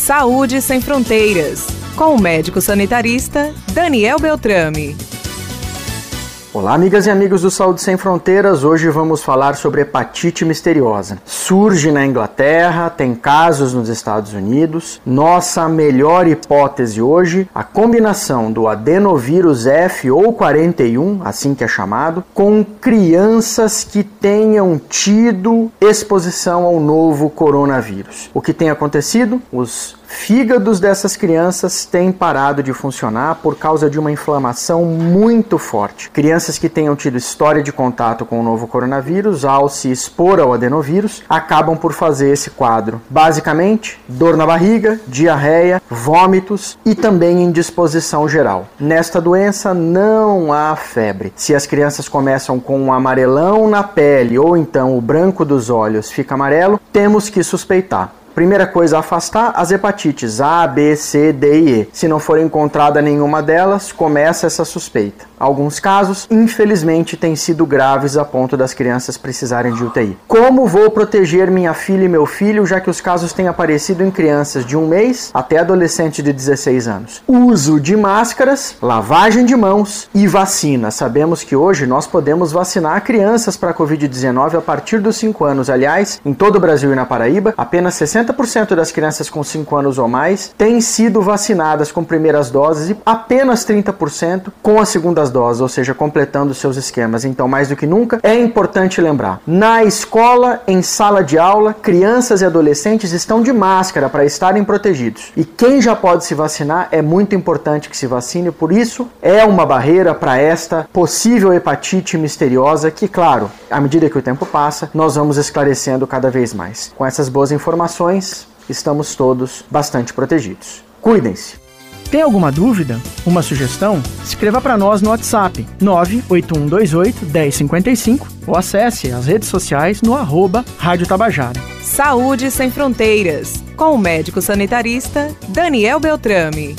Saúde Sem Fronteiras, com o médico sanitarista Daniel Beltrame. Olá, amigas e amigos do Saúde Sem Fronteiras. Hoje vamos falar sobre hepatite misteriosa. Surge na Inglaterra, tem casos nos Estados Unidos. Nossa melhor hipótese hoje, a combinação do adenovírus F ou 41, assim que é chamado, com crianças que tenham tido exposição ao novo coronavírus. O que tem acontecido? Os fígados dessas crianças têm parado de funcionar por causa de uma inflamação muito forte. Crianças que tenham tido história de contato com o novo coronavírus, ao se expor ao adenovírus, acabam por fazer esse quadro. Basicamente, dor na barriga, diarreia, vômitos e também indisposição geral. Nesta doença não há febre. Se as crianças começam com um amarelão na pele ou então o branco dos olhos fica amarelo, temos que suspeitar. Primeira coisa a afastar as hepatites A, B, C, D e E. Se não for encontrada nenhuma delas, começa essa suspeita. Alguns casos, infelizmente, têm sido graves a ponto das crianças precisarem de UTI. Como vou proteger minha filha e meu filho, já que os casos têm aparecido em crianças de um mês até adolescentes de 16 anos? Uso de máscaras, lavagem de mãos e vacina. Sabemos que hoje nós podemos vacinar crianças para a Covid-19 a partir dos 5 anos. Aliás, em todo o Brasil e na Paraíba, apenas 60% das crianças com 5 anos ou mais têm sido vacinadas com primeiras doses e apenas 30% com as segundas doses, ou seja, completando seus esquemas. Então, mais do que nunca, é importante lembrar: na escola, em sala de aula, crianças e adolescentes estão de máscara para estarem protegidos. E quem já pode se vacinar é muito importante que se vacine, por isso é uma barreira para esta possível hepatite misteriosa que, claro, à medida que o tempo passa, nós vamos esclarecendo cada vez mais. Com essas boas informações, estamos todos bastante protegidos. Cuidem-se! Tem alguma dúvida? Uma sugestão? Escreva para nós no WhatsApp 98128 1055 ou acesse as redes sociais no arroba Rádio Tabajara. Saúde Sem Fronteiras, com o médico sanitarista Daniel Beltrame.